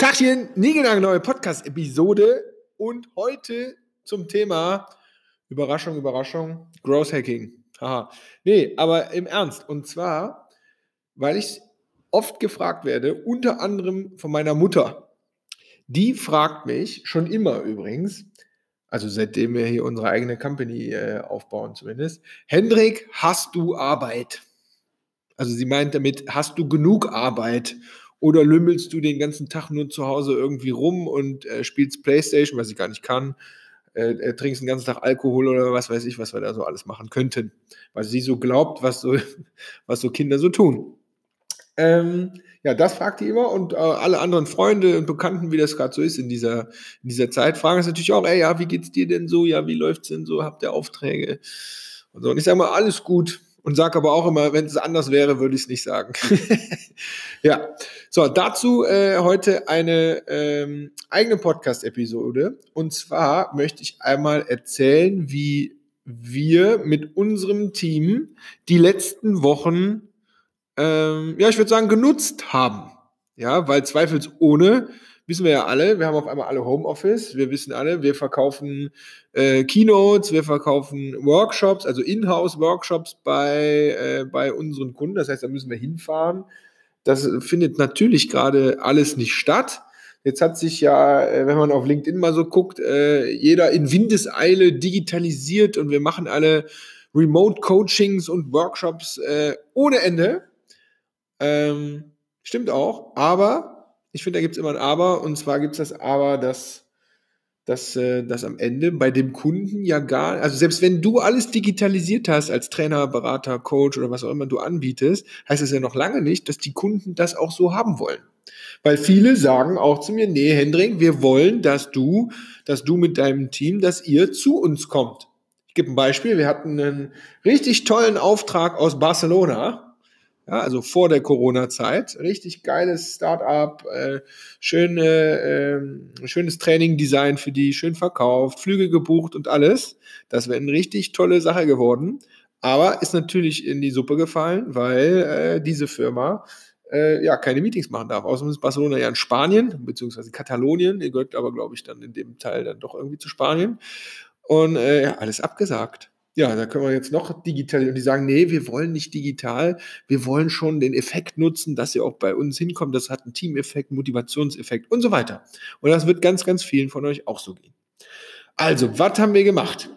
Tachchen, neue Podcast-Episode und heute zum Thema Überraschung, Überraschung, Growth Hacking. Haha. Nee, aber im Ernst. Und zwar, weil ich oft gefragt werde, unter anderem von meiner Mutter. Die fragt mich, schon immer übrigens, also seitdem wir hier unsere eigene Company äh, aufbauen zumindest, Hendrik, hast du Arbeit? Also sie meint damit, hast du genug Arbeit? Oder lümmelst du den ganzen Tag nur zu Hause irgendwie rum und äh, spielst Playstation, was ich gar nicht kann, äh, äh, trinkst den ganzen Tag Alkohol oder was weiß ich, was wir da so alles machen könnten. Weil sie so glaubt, was so, was so Kinder so tun. Ähm, ja, das fragt die immer und äh, alle anderen Freunde und Bekannten, wie das gerade so ist in dieser, in dieser Zeit, fragen es natürlich auch, ey, ja, wie geht's dir denn so? Ja, wie läuft's denn so? Habt ihr Aufträge? Und so. Und ich sage mal, alles gut und sage aber auch immer, wenn es anders wäre, würde ich es nicht sagen. ja, so dazu äh, heute eine ähm, eigene Podcast-Episode. Und zwar möchte ich einmal erzählen, wie wir mit unserem Team die letzten Wochen, ähm, ja, ich würde sagen, genutzt haben. Ja, weil zweifelsohne wissen wir ja alle, wir haben auf einmal alle Homeoffice, wir wissen alle, wir verkaufen äh, Keynotes, wir verkaufen Workshops, also Inhouse-Workshops bei, äh, bei unseren Kunden. Das heißt, da müssen wir hinfahren. Das findet natürlich gerade alles nicht statt. Jetzt hat sich ja, äh, wenn man auf LinkedIn mal so guckt, äh, jeder in Windeseile digitalisiert und wir machen alle Remote-Coachings und Workshops äh, ohne Ende. Ähm, stimmt auch, aber ich finde, da gibt es immer ein Aber, und zwar gibt es das Aber, dass, dass, äh, dass am Ende bei dem Kunden ja gar, also selbst wenn du alles digitalisiert hast als Trainer, Berater, Coach oder was auch immer du anbietest, heißt das ja noch lange nicht, dass die Kunden das auch so haben wollen. Weil viele sagen auch zu mir, nee, Hendrik, wir wollen, dass du, dass du mit deinem Team, dass ihr zu uns kommt. Ich gebe ein Beispiel. Wir hatten einen richtig tollen Auftrag aus Barcelona ja, also vor der Corona-Zeit. Richtig geiles Start-up, äh, schöne, äh, schönes Training-Design für die, schön verkauft, Flüge gebucht und alles. Das wäre eine richtig tolle Sache geworden. Aber ist natürlich in die Suppe gefallen, weil äh, diese Firma äh, ja keine Meetings machen darf. Außerdem ist Barcelona ja in Spanien, beziehungsweise Katalonien. Ihr gehört aber, glaube ich, dann in dem Teil dann doch irgendwie zu Spanien. Und äh, ja, alles abgesagt. Ja, da können wir jetzt noch digital und die sagen, nee, wir wollen nicht digital, wir wollen schon den Effekt nutzen, dass ihr auch bei uns hinkommt. Das hat einen Teameffekt, Motivationseffekt und so weiter. Und das wird ganz, ganz vielen von euch auch so gehen. Also, was haben wir gemacht?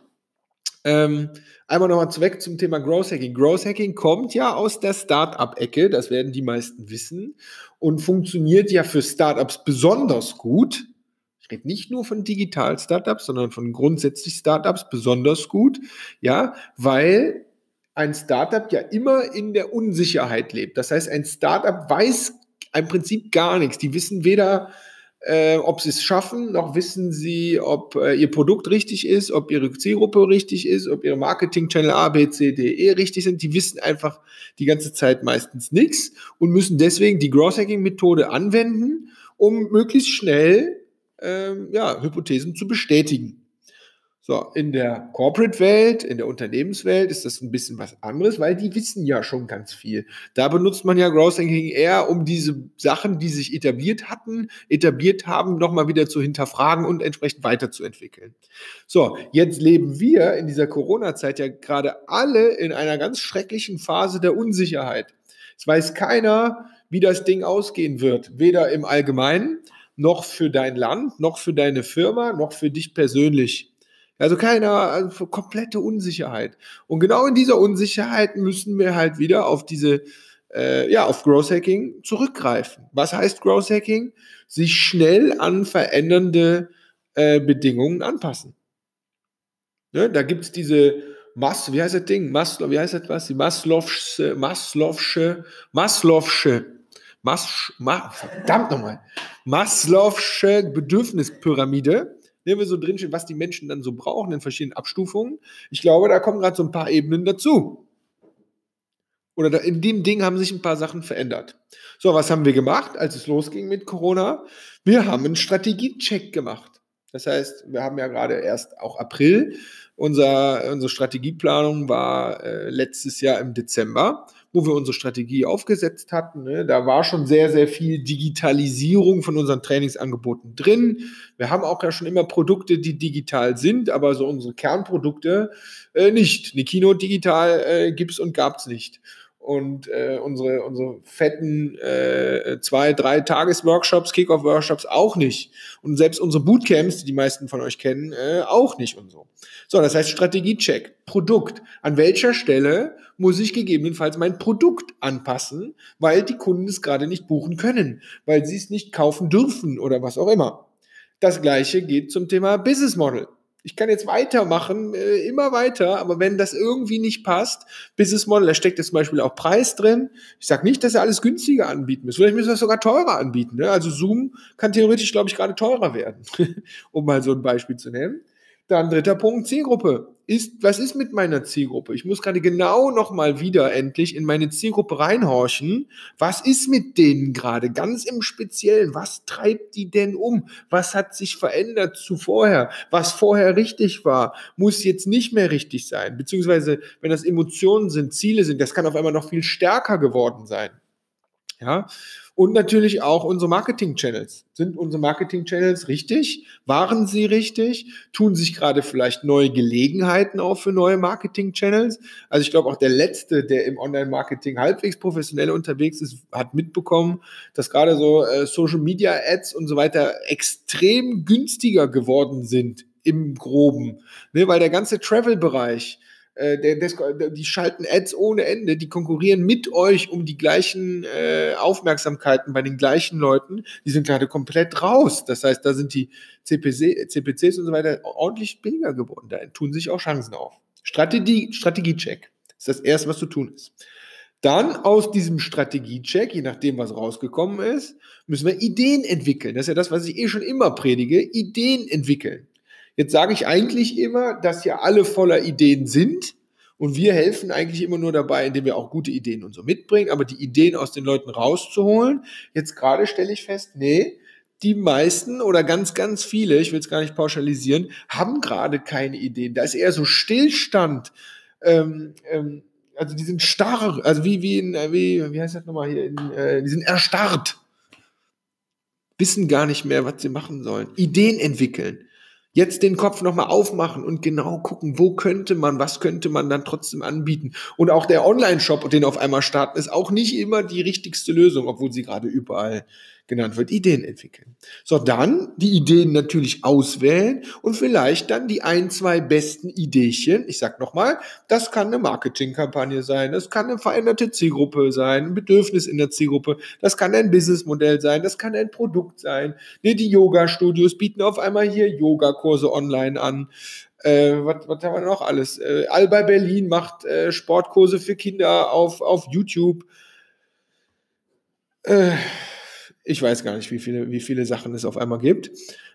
Ähm, einmal nochmal weg zum Thema Growth Hacking. Growth Hacking kommt ja aus der Startup-Ecke, das werden die meisten wissen, und funktioniert ja für Startups besonders gut ich rede nicht nur von Digital-Startups, sondern von grundsätzlich Startups besonders gut, ja, weil ein Startup ja immer in der Unsicherheit lebt. Das heißt, ein Startup weiß im Prinzip gar nichts. Die wissen weder, äh, ob sie es schaffen, noch wissen sie, ob äh, ihr Produkt richtig ist, ob ihre Zielgruppe richtig ist, ob ihre Marketing-Channel A, B, C, D, E richtig sind. Die wissen einfach die ganze Zeit meistens nichts und müssen deswegen die Growth-Hacking-Methode anwenden, um möglichst schnell ähm, ja, Hypothesen zu bestätigen. So, in der Corporate-Welt, in der Unternehmenswelt ist das ein bisschen was anderes, weil die wissen ja schon ganz viel. Da benutzt man ja Growth Hacking eher, um diese Sachen, die sich etabliert hatten, etabliert haben, nochmal wieder zu hinterfragen und entsprechend weiterzuentwickeln. So, jetzt leben wir in dieser Corona-Zeit ja gerade alle in einer ganz schrecklichen Phase der Unsicherheit. Es weiß keiner, wie das Ding ausgehen wird, weder im Allgemeinen, noch für dein Land, noch für deine Firma, noch für dich persönlich. Also keine also komplette Unsicherheit. Und genau in dieser Unsicherheit müssen wir halt wieder auf diese, äh, ja, auf Growth Hacking zurückgreifen. Was heißt Growth Hacking? Sich schnell an verändernde äh, Bedingungen anpassen. Ne, da gibt es diese Mas, wie heißt das Ding? Maslow, wie heißt das was? Die Maslow'sche, Maslow'sche, Maslow'sche Mas, Ma, verdammt nochmal, Maslow'sche Bedürfnispyramide, nehmen wir so drinstehen, was die Menschen dann so brauchen in verschiedenen Abstufungen. Ich glaube, da kommen gerade so ein paar Ebenen dazu. Oder da, in dem Ding haben sich ein paar Sachen verändert. So, was haben wir gemacht, als es losging mit Corona? Wir haben einen Strategiecheck gemacht. Das heißt, wir haben ja gerade erst auch April. Unser, unsere Strategieplanung war äh, letztes Jahr im Dezember wo wir unsere Strategie aufgesetzt hatten. Ne? Da war schon sehr, sehr viel Digitalisierung von unseren Trainingsangeboten drin. Wir haben auch ja schon immer Produkte, die digital sind, aber so unsere Kernprodukte äh, nicht. Eine Kino digital äh, gibt's und gab's nicht und äh, unsere, unsere fetten äh, zwei, drei Tages-Workshops, Kick-Off-Workshops auch nicht. Und selbst unsere Bootcamps, die die meisten von euch kennen, äh, auch nicht und so. So, das heißt Strategiecheck, Produkt. An welcher Stelle muss ich gegebenenfalls mein Produkt anpassen, weil die Kunden es gerade nicht buchen können, weil sie es nicht kaufen dürfen oder was auch immer. Das gleiche geht zum Thema Business Model ich kann jetzt weitermachen, äh, immer weiter, aber wenn das irgendwie nicht passt, Business Model, da steckt jetzt zum Beispiel auch Preis drin. Ich sage nicht, dass ihr alles günstiger anbieten müsst. Vielleicht müssen wir es sogar teurer anbieten. Ne? Also Zoom kann theoretisch, glaube ich, gerade teurer werden, um mal so ein Beispiel zu nehmen. Dann dritter Punkt, Zielgruppe. Ist, was ist mit meiner Zielgruppe? Ich muss gerade genau nochmal wieder endlich in meine Zielgruppe reinhorchen. Was ist mit denen gerade? Ganz im Speziellen. Was treibt die denn um? Was hat sich verändert zu vorher? Was vorher richtig war, muss jetzt nicht mehr richtig sein. Beziehungsweise, wenn das Emotionen sind, Ziele sind, das kann auf einmal noch viel stärker geworden sein. Ja, und natürlich auch unsere Marketing-Channels. Sind unsere Marketing-Channels richtig? Waren sie richtig? Tun sich gerade vielleicht neue Gelegenheiten auf für neue Marketing-Channels? Also ich glaube auch der Letzte, der im Online-Marketing halbwegs professionell unterwegs ist, hat mitbekommen, dass gerade so äh, Social-Media-Ads und so weiter extrem günstiger geworden sind im Groben. Ne, weil der ganze Travel-Bereich, der, der, die schalten Ads ohne Ende, die konkurrieren mit euch um die gleichen äh, Aufmerksamkeiten bei den gleichen Leuten. Die sind gerade komplett raus. Das heißt, da sind die CPC, CPCs und so weiter ordentlich billiger geworden. Da tun sich auch Chancen auf. Strategie, Strategiecheck ist das erste, was zu tun ist. Dann aus diesem Strategiecheck, je nachdem, was rausgekommen ist, müssen wir Ideen entwickeln. Das ist ja das, was ich eh schon immer predige. Ideen entwickeln. Jetzt sage ich eigentlich immer, dass ja alle voller Ideen sind. Und wir helfen eigentlich immer nur dabei, indem wir auch gute Ideen und so mitbringen, aber die Ideen aus den Leuten rauszuholen. Jetzt gerade stelle ich fest, nee, die meisten oder ganz, ganz viele, ich will es gar nicht pauschalisieren, haben gerade keine Ideen. Da ist eher so Stillstand. Ähm, ähm, also die sind starr, also wie, wie, in, wie, wie heißt das nochmal hier, in, äh, die sind erstarrt. Wissen gar nicht mehr, was sie machen sollen. Ideen entwickeln. Jetzt den Kopf nochmal aufmachen und genau gucken, wo könnte man, was könnte man dann trotzdem anbieten. Und auch der Online-Shop, den auf einmal starten, ist auch nicht immer die richtigste Lösung, obwohl sie gerade überall genannt wird, Ideen entwickeln. So, dann die Ideen natürlich auswählen und vielleicht dann die ein, zwei besten Ideechen. Ich sag nochmal, das kann eine Marketingkampagne sein, das kann eine veränderte Zielgruppe sein, ein Bedürfnis in der Zielgruppe, das kann ein Businessmodell sein, das kann ein Produkt sein. Nee, die Yoga-Studios bieten auf einmal hier Yogakurse online an. Äh, was, was haben wir noch alles? Äh, Alba Berlin macht äh, Sportkurse für Kinder auf, auf YouTube. Äh, ich weiß gar nicht, wie viele, wie viele Sachen es auf einmal gibt.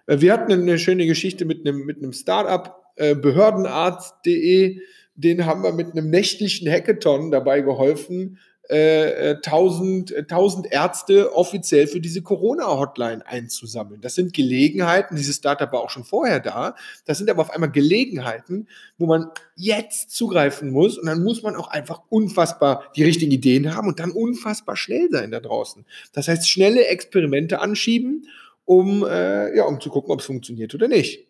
Äh, wir hatten eine schöne Geschichte mit einem, mit einem Startup, äh, behördenarzt.de, den haben wir mit einem nächtlichen Hackathon dabei geholfen, äh, 1000, äh, 1000 äh, Ärzte offiziell für diese Corona-Hotline einzusammeln. Das sind Gelegenheiten, dieses Startup war auch schon vorher da, das sind aber auf einmal Gelegenheiten, wo man jetzt zugreifen muss und dann muss man auch einfach unfassbar die richtigen Ideen haben und dann unfassbar schnell sein da draußen. Das heißt, schnelle Experimente anschieben, um, äh, ja, um zu gucken, ob es funktioniert oder nicht.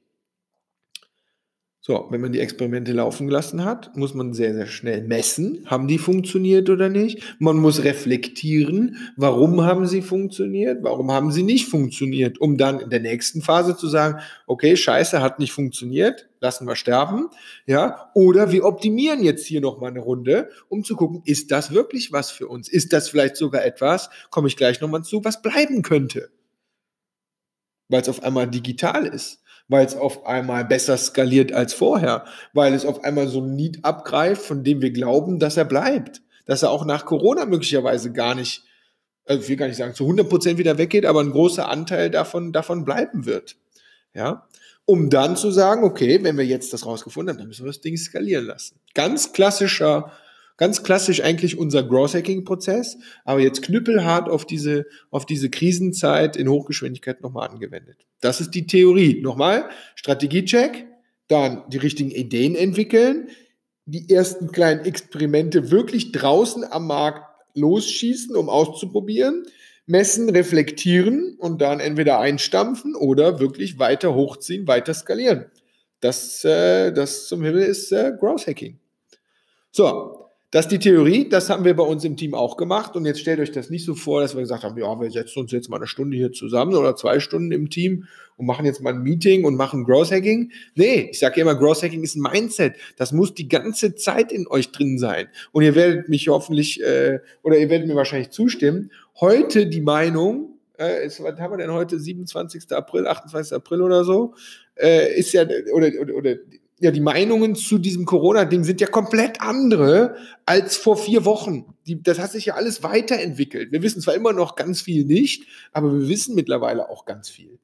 So, wenn man die Experimente laufen gelassen hat, muss man sehr, sehr schnell messen, haben die funktioniert oder nicht. Man muss reflektieren, warum haben sie funktioniert, warum haben sie nicht funktioniert, um dann in der nächsten Phase zu sagen, okay, scheiße, hat nicht funktioniert, lassen wir sterben, ja, oder wir optimieren jetzt hier nochmal eine Runde, um zu gucken, ist das wirklich was für uns? Ist das vielleicht sogar etwas, komme ich gleich nochmal zu, was bleiben könnte? Weil es auf einmal digital ist weil es auf einmal besser skaliert als vorher, weil es auf einmal so ein Need abgreift, von dem wir glauben, dass er bleibt, dass er auch nach Corona möglicherweise gar nicht, also ich will gar nicht sagen, zu 100 Prozent wieder weggeht, aber ein großer Anteil davon, davon bleiben wird. Ja, um dann zu sagen, okay, wenn wir jetzt das rausgefunden haben, dann müssen wir das Ding skalieren lassen. Ganz klassischer Ganz klassisch eigentlich unser Growth Hacking Prozess, aber jetzt knüppelhart auf diese, auf diese Krisenzeit in Hochgeschwindigkeit nochmal angewendet. Das ist die Theorie. Nochmal, Strategiecheck, dann die richtigen Ideen entwickeln, die ersten kleinen Experimente wirklich draußen am Markt losschießen, um auszuprobieren, messen, reflektieren und dann entweder einstampfen oder wirklich weiter hochziehen, weiter skalieren. Das, äh, das zum Himmel ist äh, Growth Hacking. So, das ist die Theorie, das haben wir bei uns im Team auch gemacht. Und jetzt stellt euch das nicht so vor, dass wir gesagt haben, ja, wir setzen uns jetzt mal eine Stunde hier zusammen oder zwei Stunden im Team und machen jetzt mal ein Meeting und machen Growth Hacking. Nee, ich sage immer, Growth Hacking ist ein Mindset. Das muss die ganze Zeit in euch drin sein. Und ihr werdet mich hoffentlich, äh, oder ihr werdet mir wahrscheinlich zustimmen, heute die Meinung, äh, ist, was haben wir denn heute, 27. April, 28. April oder so, äh, ist ja, oder, oder, oder ja, die Meinungen zu diesem Corona-Ding sind ja komplett andere als vor vier Wochen. Die, das hat sich ja alles weiterentwickelt. Wir wissen zwar immer noch ganz viel nicht, aber wir wissen mittlerweile auch ganz viel.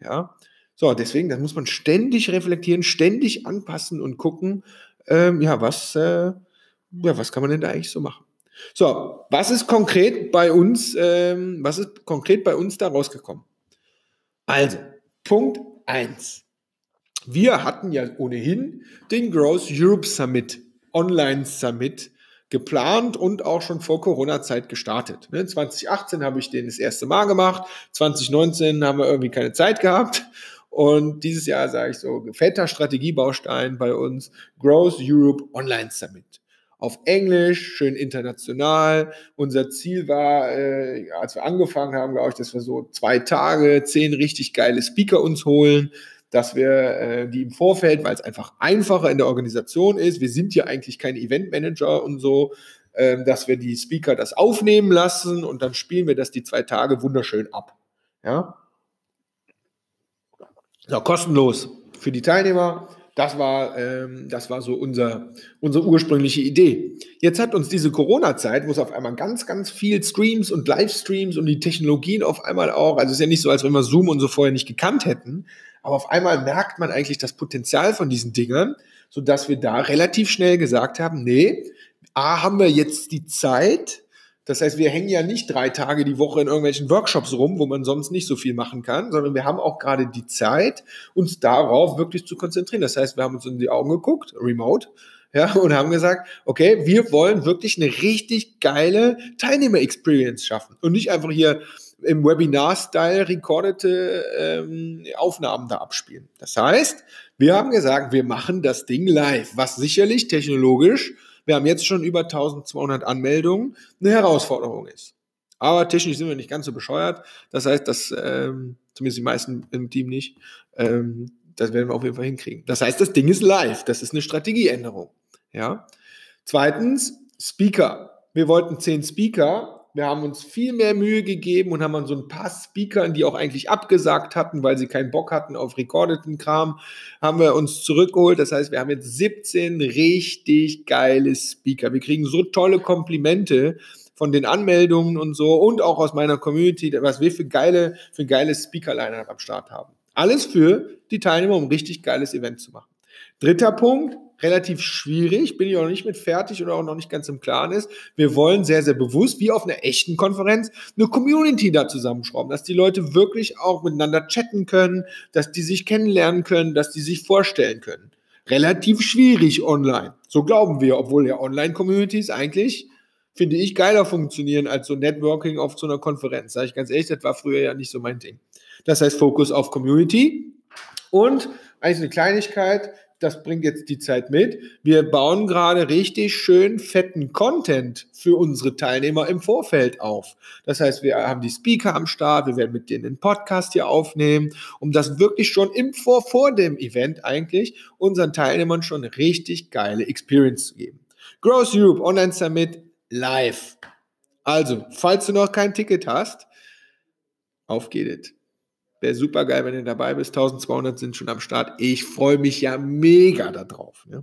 Ja, so, deswegen, das muss man ständig reflektieren, ständig anpassen und gucken, ähm, ja, was, äh, ja, was kann man denn da eigentlich so machen? So, was ist konkret bei uns, ähm, was ist konkret bei uns da rausgekommen? Also, Punkt eins wir hatten ja ohnehin den Growth Europe Summit, Online Summit, geplant und auch schon vor Corona-Zeit gestartet. 2018 ne, habe ich den das erste Mal gemacht, 2019 haben wir irgendwie keine Zeit gehabt und dieses Jahr sage ich so, fetter Strategiebaustein bei uns, Growth Europe Online Summit. Auf Englisch, schön international. Unser Ziel war, äh, als wir angefangen haben, glaube ich, dass wir so zwei Tage, zehn richtig geile Speaker uns holen dass wir äh, die im Vorfeld, weil es einfach einfacher in der Organisation ist, wir sind ja eigentlich kein Eventmanager und so, äh, dass wir die Speaker das aufnehmen lassen und dann spielen wir das die zwei Tage wunderschön ab. Ja? So, kostenlos für die Teilnehmer. Das war, ähm, das war so unser, unsere ursprüngliche Idee. Jetzt hat uns diese Corona-Zeit, wo es auf einmal ganz, ganz viel Streams und Livestreams und die Technologien auf einmal auch, also es ist ja nicht so, als wenn wir Zoom und so vorher nicht gekannt hätten, aber auf einmal merkt man eigentlich das Potenzial von diesen Dingern, sodass wir da relativ schnell gesagt haben, nee, A, haben wir jetzt die Zeit, das heißt, wir hängen ja nicht drei Tage die Woche in irgendwelchen Workshops rum, wo man sonst nicht so viel machen kann, sondern wir haben auch gerade die Zeit, uns darauf wirklich zu konzentrieren. Das heißt, wir haben uns in die Augen geguckt, remote, ja, und haben gesagt, okay, wir wollen wirklich eine richtig geile Teilnehmer-Experience schaffen und nicht einfach hier im Webinar-Style recordete ähm, Aufnahmen da abspielen. Das heißt, wir haben gesagt, wir machen das Ding live, was sicherlich technologisch, wir haben jetzt schon über 1200 Anmeldungen, eine Herausforderung ist. Aber technisch sind wir nicht ganz so bescheuert. Das heißt, dass ähm, zumindest die meisten im Team nicht, ähm, das werden wir auf jeden Fall hinkriegen. Das heißt, das Ding ist live. Das ist eine Strategieänderung. Ja. Zweitens, Speaker. Wir wollten zehn Speaker wir haben uns viel mehr Mühe gegeben und haben an so ein paar Speakern, die auch eigentlich abgesagt hatten, weil sie keinen Bock hatten auf recordeten Kram, haben wir uns zurückgeholt. Das heißt, wir haben jetzt 17 richtig geile Speaker. Wir kriegen so tolle Komplimente von den Anmeldungen und so und auch aus meiner Community, was wir für geile, für geile Speaker-Liner am Start haben. Alles für die Teilnehmer, um ein richtig geiles Event zu machen. Dritter Punkt, relativ schwierig, bin ich auch noch nicht mit fertig oder auch noch nicht ganz im Klaren ist. Wir wollen sehr, sehr bewusst, wie auf einer echten Konferenz, eine Community da zusammenschrauben, dass die Leute wirklich auch miteinander chatten können, dass die sich kennenlernen können, dass die sich vorstellen können. Relativ schwierig online. So glauben wir, obwohl ja Online-Communities eigentlich, finde ich, geiler funktionieren als so Networking auf so einer Konferenz. Sage ich ganz ehrlich, das war früher ja nicht so mein Ding. Das heißt, Fokus auf Community und eigentlich eine Kleinigkeit, das bringt jetzt die Zeit mit. Wir bauen gerade richtig schön fetten Content für unsere Teilnehmer im Vorfeld auf. Das heißt, wir haben die Speaker am Start, wir werden mit denen einen Podcast hier aufnehmen, um das wirklich schon im Vor, vor dem Event eigentlich unseren Teilnehmern schon richtig geile Experience zu geben. Growth Europe Online Summit live. Also, falls du noch kein Ticket hast, auf geht es. Wäre super geil, wenn du dabei bist. 1200 sind schon am Start. Ich freue mich ja mega darauf. Ja.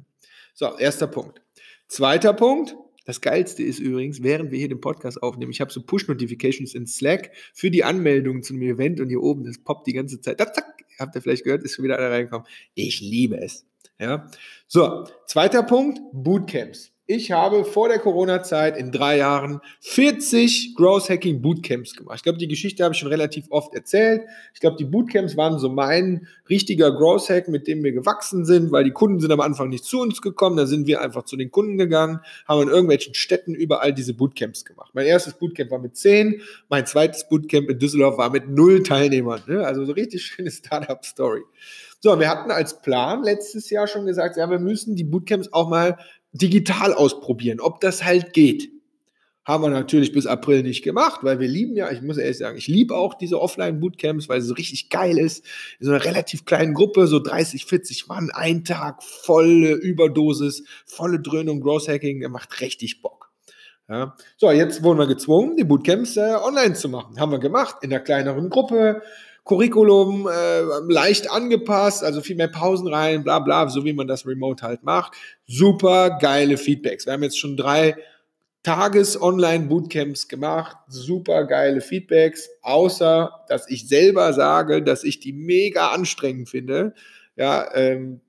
So, erster Punkt. Zweiter Punkt. Das Geilste ist übrigens, während wir hier den Podcast aufnehmen, ich habe so Push-Notifications in Slack für die Anmeldungen zu einem Event und hier oben, das poppt die ganze Zeit. Zack, zack, habt ihr vielleicht gehört, ist schon wieder einer reingekommen. Ich liebe es. Ja. So, zweiter Punkt, Bootcamps. Ich habe vor der Corona-Zeit in drei Jahren 40 Growth Hacking Bootcamps gemacht. Ich glaube, die Geschichte habe ich schon relativ oft erzählt. Ich glaube, die Bootcamps waren so mein richtiger Growth Hack, mit dem wir gewachsen sind, weil die Kunden sind am Anfang nicht zu uns gekommen. Da sind wir einfach zu den Kunden gegangen, haben in irgendwelchen Städten überall diese Bootcamps gemacht. Mein erstes Bootcamp war mit 10, mein zweites Bootcamp in Düsseldorf war mit null Teilnehmern. Ne? Also so richtig schöne Startup-Story. So, wir hatten als Plan letztes Jahr schon gesagt, ja, wir müssen die Bootcamps auch mal digital ausprobieren, ob das halt geht. Haben wir natürlich bis April nicht gemacht, weil wir lieben ja, ich muss ehrlich sagen, ich liebe auch diese Offline-Bootcamps, weil es so richtig geil ist. In so einer relativ kleinen Gruppe, so 30, 40 Mann, ein Tag, volle Überdosis, volle Dröhnung, Growth Hacking, macht richtig Bock. Ja. So, jetzt wurden wir gezwungen, die Bootcamps äh, online zu machen. Haben wir gemacht, in einer kleineren Gruppe, Curriculum äh, leicht angepasst, also viel mehr Pausen rein, bla bla, so wie man das remote halt macht. Super geile Feedbacks. Wir haben jetzt schon drei Tages-Online-Bootcamps gemacht, super geile Feedbacks, außer dass ich selber sage, dass ich die mega anstrengend finde. Ja, ähm,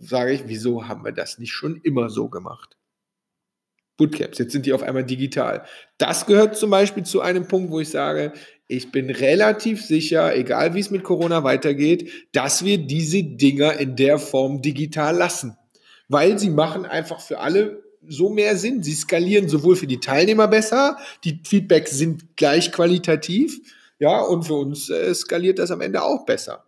sage ich, wieso haben wir das nicht schon immer so gemacht? Bootcamps, jetzt sind die auf einmal digital. Das gehört zum Beispiel zu einem Punkt, wo ich sage, ich bin relativ sicher, egal wie es mit Corona weitergeht, dass wir diese Dinger in der Form digital lassen. Weil sie machen einfach für alle so mehr Sinn. Sie skalieren sowohl für die Teilnehmer besser, die Feedbacks sind gleich qualitativ, ja, und für uns äh, skaliert das am Ende auch besser.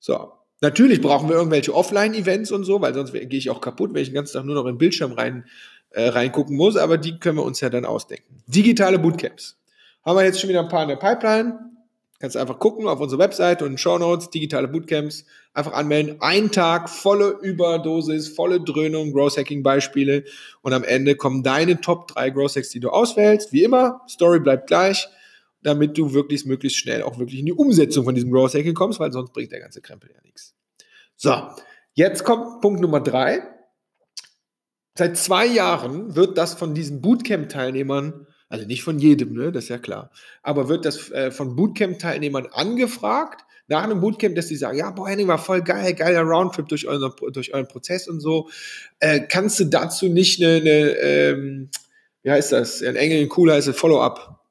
So. Natürlich brauchen wir irgendwelche Offline-Events und so, weil sonst gehe ich auch kaputt, wenn ich den ganzen Tag nur noch in den Bildschirm rein, äh, reingucken muss, aber die können wir uns ja dann ausdenken. Digitale Bootcamps. Haben wir jetzt schon wieder ein paar in der Pipeline. Kannst einfach gucken auf unsere Webseite und Show Notes, digitale Bootcamps, einfach anmelden. Ein Tag, volle Überdosis, volle Dröhnung, Growth Hacking Beispiele und am Ende kommen deine Top 3 Growth Hacks, die du auswählst. Wie immer, Story bleibt gleich, damit du wirklich möglichst schnell auch wirklich in die Umsetzung von diesem Growth Hacking kommst, weil sonst bringt der ganze Krempel ja nichts. So, jetzt kommt Punkt Nummer 3. Seit zwei Jahren wird das von diesen Bootcamp-Teilnehmern also nicht von jedem, ne? das ist ja klar. Aber wird das äh, von Bootcamp-Teilnehmern angefragt, nach einem Bootcamp, dass sie sagen, ja, boah, Henning war voll geil, geiler Roundtrip durch euren, durch euren Prozess und so. Äh, kannst du dazu nicht eine, eine ähm, wie heißt das? Ein Engel, ein cooler heißt Follow-up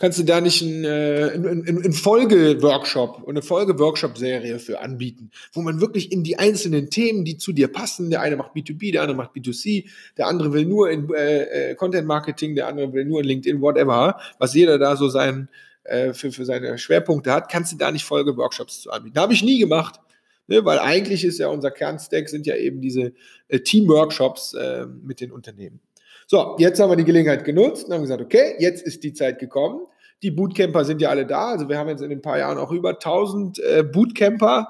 kannst du da nicht einen, äh, Folge-Workshop und eine Folge-Workshop-Serie für anbieten, wo man wirklich in die einzelnen Themen, die zu dir passen, der eine macht B2B, der andere macht B2C, der andere will nur in äh, äh, Content-Marketing, der andere will nur in LinkedIn, whatever, was jeder da so sein, äh, für, für seine Schwerpunkte hat, kannst du da nicht Folge-Workshops zu anbieten. Habe ich nie gemacht. Ne, weil eigentlich ist ja unser Kernstack sind ja eben diese äh, Team-Workshops äh, mit den Unternehmen. So, jetzt haben wir die Gelegenheit genutzt und haben gesagt, okay, jetzt ist die Zeit gekommen. Die Bootcamper sind ja alle da. Also wir haben jetzt in ein paar Jahren auch über 1000 äh, Bootcamper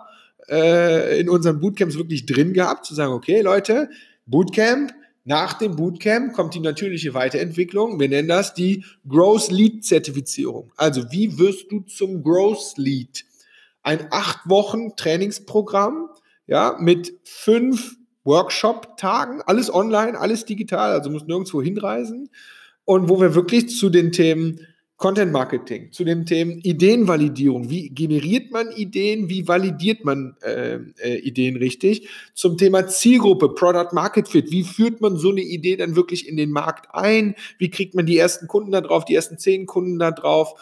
äh, in unseren Bootcamps wirklich drin gehabt, zu sagen, okay, Leute, Bootcamp, nach dem Bootcamp kommt die natürliche Weiterentwicklung. Wir nennen das die Growth Lead Zertifizierung. Also wie wirst du zum Growth Lead? Ein acht Wochen Trainingsprogramm, ja, mit fünf Workshop-Tagen, alles online, alles digital, also muss nirgendwo hinreisen. Und wo wir wirklich zu den Themen Content Marketing, zu den Themen Ideenvalidierung, wie generiert man Ideen, wie validiert man äh, äh, Ideen richtig, zum Thema Zielgruppe, Product Market Fit, wie führt man so eine Idee dann wirklich in den Markt ein, wie kriegt man die ersten Kunden da drauf, die ersten zehn Kunden da drauf,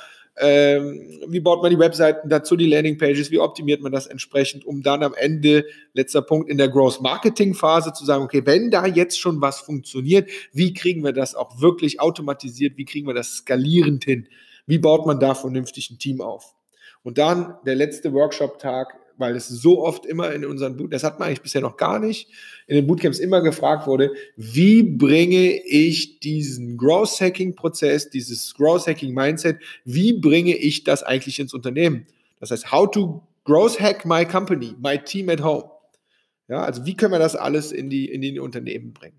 ähm, wie baut man die Webseiten dazu, die Landingpages, wie optimiert man das entsprechend, um dann am Ende, letzter Punkt, in der Growth Marketing Phase zu sagen, okay, wenn da jetzt schon was funktioniert, wie kriegen wir das auch wirklich automatisiert, wie kriegen wir das skalierend hin, wie baut man da vernünftig ein Team auf. Und dann der letzte Workshop-Tag weil es so oft immer in unseren Boot, das hat man eigentlich bisher noch gar nicht, in den Bootcamps immer gefragt wurde, wie bringe ich diesen Growth Hacking Prozess, dieses Growth Hacking Mindset, wie bringe ich das eigentlich ins Unternehmen? Das heißt, how to growth hack my company, my team at home. Ja, also wie können wir das alles in die, in die Unternehmen bringen?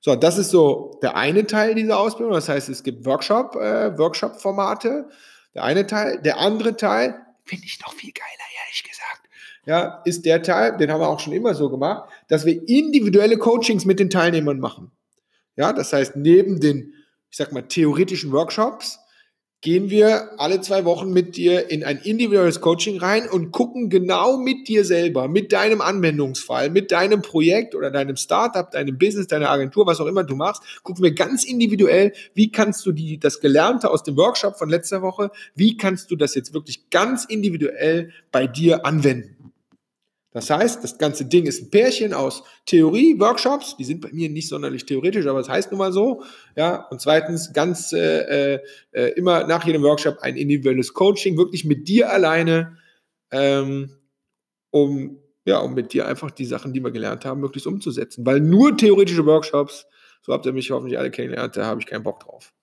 So, das ist so der eine Teil dieser Ausbildung. Das heißt, es gibt Workshop, äh, Workshop-Formate. Der eine Teil. Der andere Teil finde ich noch viel geiler, ehrlich gesagt ja, ist der Teil, den haben wir auch schon immer so gemacht, dass wir individuelle Coachings mit den Teilnehmern machen. Ja, das heißt, neben den, ich sag mal, theoretischen Workshops gehen wir alle zwei Wochen mit dir in ein individuelles Coaching rein und gucken genau mit dir selber, mit deinem Anwendungsfall, mit deinem Projekt oder deinem Startup, deinem Business, deiner Agentur, was auch immer du machst, gucken wir ganz individuell, wie kannst du die, das Gelernte aus dem Workshop von letzter Woche, wie kannst du das jetzt wirklich ganz individuell bei dir anwenden? Das heißt, das ganze Ding ist ein Pärchen aus Theorie, Workshops, die sind bei mir nicht sonderlich theoretisch, aber es das heißt nun mal so. Ja, und zweitens ganz äh, äh, immer nach jedem Workshop ein individuelles Coaching, wirklich mit dir alleine, ähm, um ja, um mit dir einfach die Sachen, die wir gelernt haben, möglichst umzusetzen. Weil nur theoretische Workshops, so habt ihr mich hoffentlich alle kennengelernt, da habe ich keinen Bock drauf.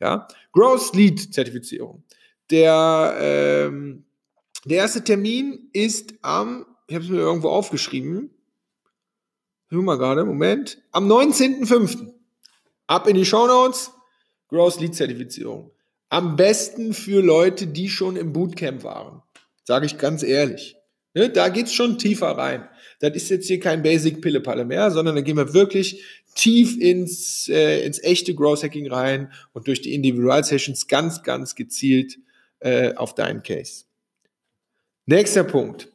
Ja, Growth Lead Zertifizierung. Der ähm, der erste Termin ist am ich habe es mir irgendwo aufgeschrieben. Hör mal gerade, Moment. Am 19.05. Ab in die Show Notes. Gross Lead Zertifizierung. Am besten für Leute, die schon im Bootcamp waren. Sage ich ganz ehrlich. Ne, da geht's schon tiefer rein. Das ist jetzt hier kein Basic Pillepalle mehr, sondern da gehen wir wirklich tief ins, äh, ins echte Growth Hacking rein und durch die Individual Sessions ganz, ganz gezielt äh, auf deinen Case. Nächster Punkt.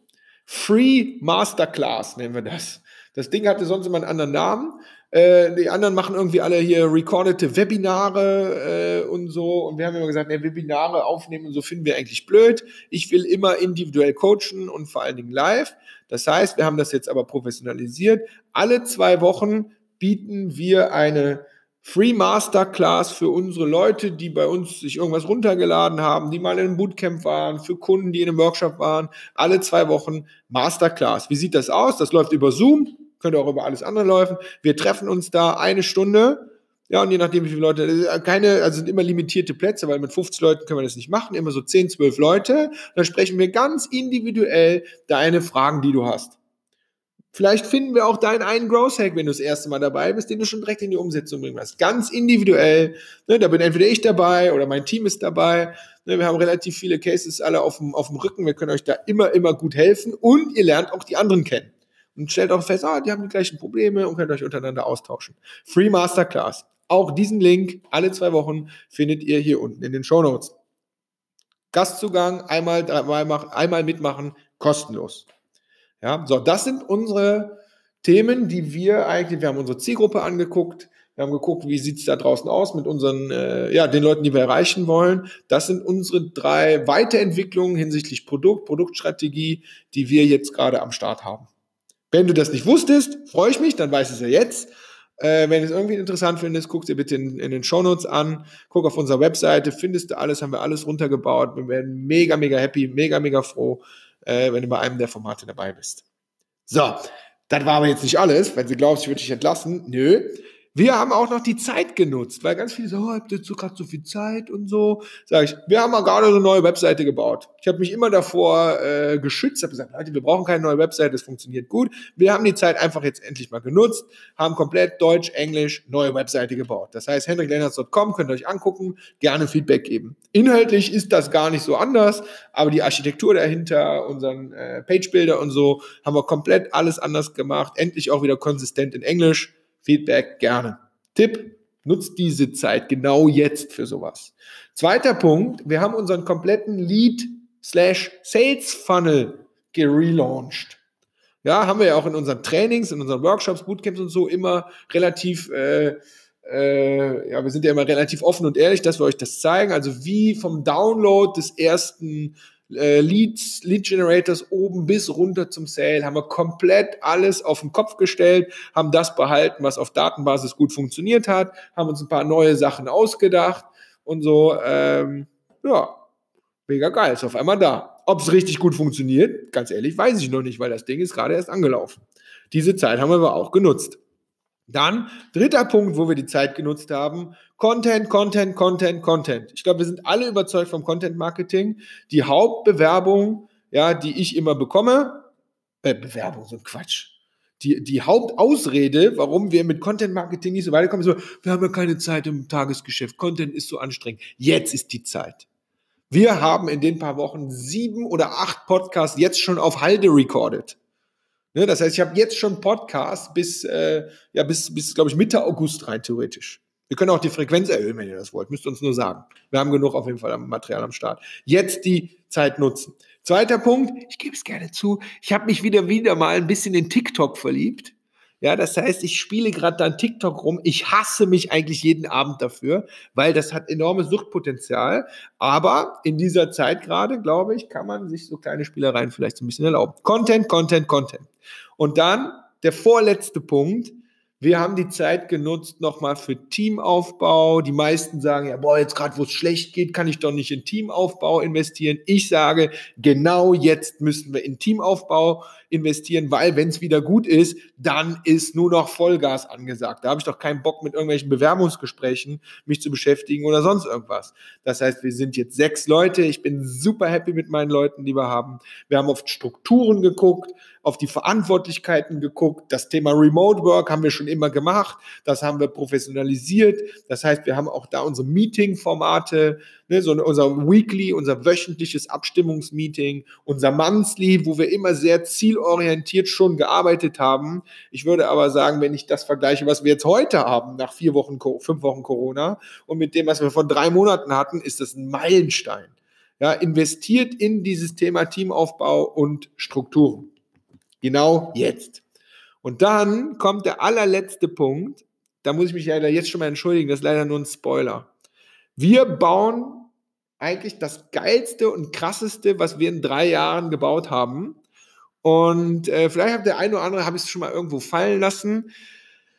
Free Masterclass nennen wir das. Das Ding hatte sonst immer einen anderen Namen. Äh, die anderen machen irgendwie alle hier recordete Webinare äh, und so. Und wir haben immer gesagt, ne, Webinare aufnehmen und so finden wir eigentlich blöd. Ich will immer individuell coachen und vor allen Dingen live. Das heißt, wir haben das jetzt aber professionalisiert. Alle zwei Wochen bieten wir eine Free Masterclass für unsere Leute, die bei uns sich irgendwas runtergeladen haben, die mal in einem Bootcamp waren, für Kunden, die in einem Workshop waren. Alle zwei Wochen Masterclass. Wie sieht das aus? Das läuft über Zoom, könnte auch über alles andere laufen. Wir treffen uns da eine Stunde. Ja, und je nachdem, wie viele Leute, keine, also sind immer limitierte Plätze, weil mit 50 Leuten können wir das nicht machen, immer so 10, 12 Leute. Dann sprechen wir ganz individuell deine Fragen, die du hast. Vielleicht finden wir auch deinen einen Growth Hack, wenn du das erste Mal dabei bist, den du schon direkt in die Umsetzung bringen wirst. Ganz individuell. Ne, da bin entweder ich dabei oder mein Team ist dabei. Ne, wir haben relativ viele Cases alle auf dem, auf dem Rücken. Wir können euch da immer, immer gut helfen und ihr lernt auch die anderen kennen. Und stellt auch fest, ah, die haben die gleichen Probleme und könnt euch untereinander austauschen. Free Masterclass. Auch diesen Link alle zwei Wochen findet ihr hier unten in den Show Notes. Gastzugang, einmal, einmal, einmal mitmachen, kostenlos. Ja, so, das sind unsere Themen, die wir eigentlich, wir haben unsere Zielgruppe angeguckt, wir haben geguckt, wie sieht's da draußen aus mit unseren, äh, ja, den Leuten, die wir erreichen wollen. Das sind unsere drei Weiterentwicklungen hinsichtlich Produkt, Produktstrategie, die wir jetzt gerade am Start haben. Wenn du das nicht wusstest, freue ich mich, dann weißt du es ja jetzt. Äh, wenn du es irgendwie interessant findest, guck dir bitte in, in den Shownotes an, guck auf unserer Webseite, findest du alles, haben wir alles runtergebaut. Wir werden mega, mega happy, mega, mega froh, äh, wenn du bei einem der Formate dabei bist. So, das war aber jetzt nicht alles, wenn sie glaubst, ich würde dich entlassen. Nö, wir haben auch noch die Zeit genutzt, weil ganz viele sagen, oh, habt ihr so gerade so viel Zeit und so. Sag ich, wir haben mal gerade eine neue Webseite gebaut. Ich habe mich immer davor äh, geschützt, habe gesagt, Leute, wir brauchen keine neue Webseite, es funktioniert gut. Wir haben die Zeit einfach jetzt endlich mal genutzt, haben komplett Deutsch, Englisch, neue Webseite gebaut. Das heißt, henriklennertz.com könnt ihr euch angucken, gerne Feedback geben. Inhaltlich ist das gar nicht so anders, aber die Architektur dahinter, unseren äh, Page-Builder und so, haben wir komplett alles anders gemacht. Endlich auch wieder konsistent in Englisch Feedback gerne. Tipp, nutzt diese Zeit genau jetzt für sowas. Zweiter Punkt, wir haben unseren kompletten Lead slash Sales Funnel gelauncht. Ja, haben wir ja auch in unseren Trainings, in unseren Workshops, Bootcamps und so immer relativ, äh, äh, ja, wir sind ja immer relativ offen und ehrlich, dass wir euch das zeigen. Also wie vom Download des ersten äh, Leads, Lead Generators oben bis runter zum Sale, haben wir komplett alles auf den Kopf gestellt, haben das behalten, was auf Datenbasis gut funktioniert hat, haben uns ein paar neue Sachen ausgedacht und so, ähm, ja, mega geil, ist auf einmal da. Ob es richtig gut funktioniert, ganz ehrlich, weiß ich noch nicht, weil das Ding ist gerade erst angelaufen. Diese Zeit haben wir aber auch genutzt. Dann, dritter Punkt, wo wir die Zeit genutzt haben, Content, Content, Content, Content. Ich glaube, wir sind alle überzeugt vom Content Marketing. Die Hauptbewerbung, ja, die ich immer bekomme, äh, Bewerbung, so ein Quatsch. Die, die Hauptausrede, warum wir mit Content Marketing nicht so weiterkommen, ist so, wir haben ja keine Zeit im Tagesgeschäft. Content ist so anstrengend. Jetzt ist die Zeit. Wir haben in den paar Wochen sieben oder acht Podcasts jetzt schon auf Halde recorded. Ne, das heißt, ich habe jetzt schon Podcasts bis, äh, ja, bis, bis glaube ich, Mitte August rein theoretisch. Wir können auch die Frequenz erhöhen, wenn ihr das wollt. Müsst uns nur sagen. Wir haben genug auf jeden Fall Material am Start. Jetzt die Zeit nutzen. Zweiter Punkt, ich gebe es gerne zu, ich habe mich wieder wieder mal ein bisschen in TikTok verliebt. Ja, das heißt, ich spiele gerade dann TikTok rum. Ich hasse mich eigentlich jeden Abend dafür, weil das hat enormes Suchtpotenzial. Aber in dieser Zeit gerade, glaube ich, kann man sich so kleine Spielereien vielleicht so ein bisschen erlauben. Content, Content, Content. Und dann der vorletzte Punkt, wir haben die Zeit genutzt nochmal für Teamaufbau. Die meisten sagen ja, boah, jetzt gerade wo es schlecht geht, kann ich doch nicht in Teamaufbau investieren. Ich sage, genau jetzt müssen wir in Teamaufbau investieren, weil wenn es wieder gut ist, dann ist nur noch Vollgas angesagt. Da habe ich doch keinen Bock mit irgendwelchen Bewerbungsgesprächen mich zu beschäftigen oder sonst irgendwas. Das heißt, wir sind jetzt sechs Leute. Ich bin super happy mit meinen Leuten, die wir haben. Wir haben auf Strukturen geguckt auf die Verantwortlichkeiten geguckt. Das Thema Remote Work haben wir schon immer gemacht. Das haben wir professionalisiert. Das heißt, wir haben auch da unsere Meeting-Formate, ne, so unser Weekly, unser wöchentliches Abstimmungsmeeting, unser Monthly, wo wir immer sehr zielorientiert schon gearbeitet haben. Ich würde aber sagen, wenn ich das vergleiche, was wir jetzt heute haben, nach vier Wochen, fünf Wochen Corona und mit dem, was wir vor drei Monaten hatten, ist das ein Meilenstein. Ja, investiert in dieses Thema Teamaufbau und Strukturen. Genau jetzt. Und dann kommt der allerletzte Punkt. Da muss ich mich leider jetzt schon mal entschuldigen, das ist leider nur ein Spoiler. Wir bauen eigentlich das geilste und krasseste, was wir in drei Jahren gebaut haben. Und äh, vielleicht hat der eine oder andere, habe ich es schon mal irgendwo fallen lassen.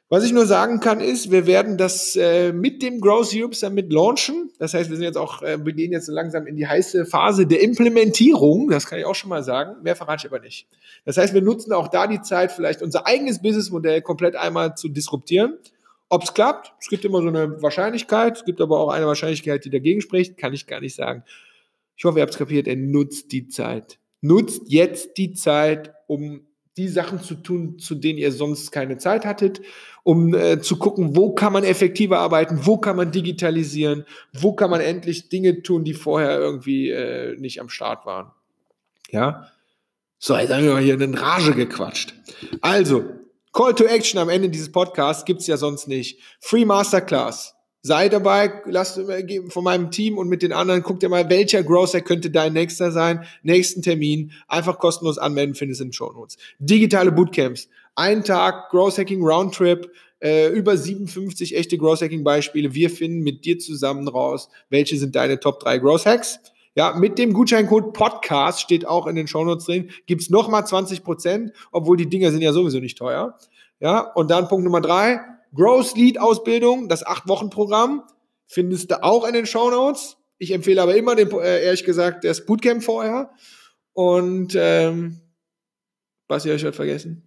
Was ich nur sagen kann, ist, wir werden das äh, mit dem Growth Europe Summit launchen. Das heißt, wir sind jetzt auch, äh, wir gehen jetzt langsam in die heiße Phase der Implementierung. Das kann ich auch schon mal sagen. Mehr verrate ich aber nicht. Das heißt, wir nutzen auch da die Zeit, vielleicht unser eigenes Businessmodell komplett einmal zu disruptieren. Ob es klappt, es gibt immer so eine Wahrscheinlichkeit. Es gibt aber auch eine Wahrscheinlichkeit, die dagegen spricht. Kann ich gar nicht sagen. Ich hoffe, ihr habt es kapiert. Er nutzt die Zeit. Nutzt jetzt die Zeit, um die Sachen zu tun, zu denen ihr sonst keine Zeit hattet, um äh, zu gucken, wo kann man effektiver arbeiten, wo kann man digitalisieren, wo kann man endlich Dinge tun, die vorher irgendwie äh, nicht am Start waren. Ja. So, jetzt haben wir hier in Rage gequatscht. Also, Call to Action am Ende dieses Podcasts gibt's ja sonst nicht. Free Masterclass sei dabei, lass von meinem Team und mit den anderen, guck dir mal, welcher Growth könnte dein nächster sein, nächsten Termin, einfach kostenlos anmelden, findest in den Show Notes. Digitale Bootcamps, ein Tag Growth Hacking Roundtrip, äh, über 57 echte Growth Hacking Beispiele. Wir finden mit dir zusammen raus, welche sind deine Top 3 Growth Hacks. Ja, mit dem Gutscheincode Podcast steht auch in den Show Notes drin, gibt's nochmal 20 Prozent, obwohl die Dinger sind ja sowieso nicht teuer. Ja, und dann Punkt Nummer drei, Growth Lead Ausbildung, das 8-Wochen-Programm, findest du auch in den Show Notes. Ich empfehle aber immer, den, äh, ehrlich gesagt, das Bootcamp vorher. Und ähm, was ihr euch heute vergessen?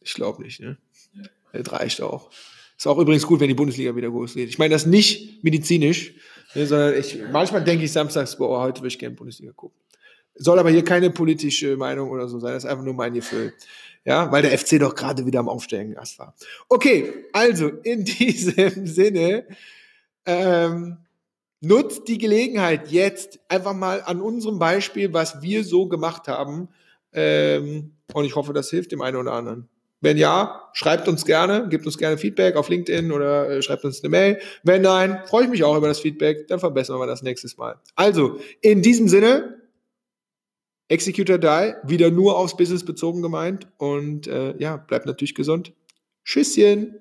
Ich glaube nicht, ne? Ja. Das reicht auch. Ist auch übrigens gut, wenn die Bundesliga wieder groß geht. Ich meine das nicht medizinisch, ne, sondern ich, manchmal denke ich samstags, boah, heute würde ich gerne Bundesliga gucken. Soll aber hier keine politische Meinung oder so sein, das ist einfach nur mein Gefühl. Ja, weil der FC doch gerade wieder am Aufsteigen Gast war. Okay, also in diesem Sinne, ähm, nutzt die Gelegenheit jetzt einfach mal an unserem Beispiel, was wir so gemacht haben. Ähm, und ich hoffe, das hilft dem einen oder anderen. Wenn ja, schreibt uns gerne, gebt uns gerne Feedback auf LinkedIn oder äh, schreibt uns eine Mail. Wenn nein, freue ich mich auch über das Feedback, dann verbessern wir das nächstes Mal. Also, in diesem Sinne, Executor Die, wieder nur aufs Business bezogen gemeint. Und äh, ja, bleibt natürlich gesund. Tschüsschen.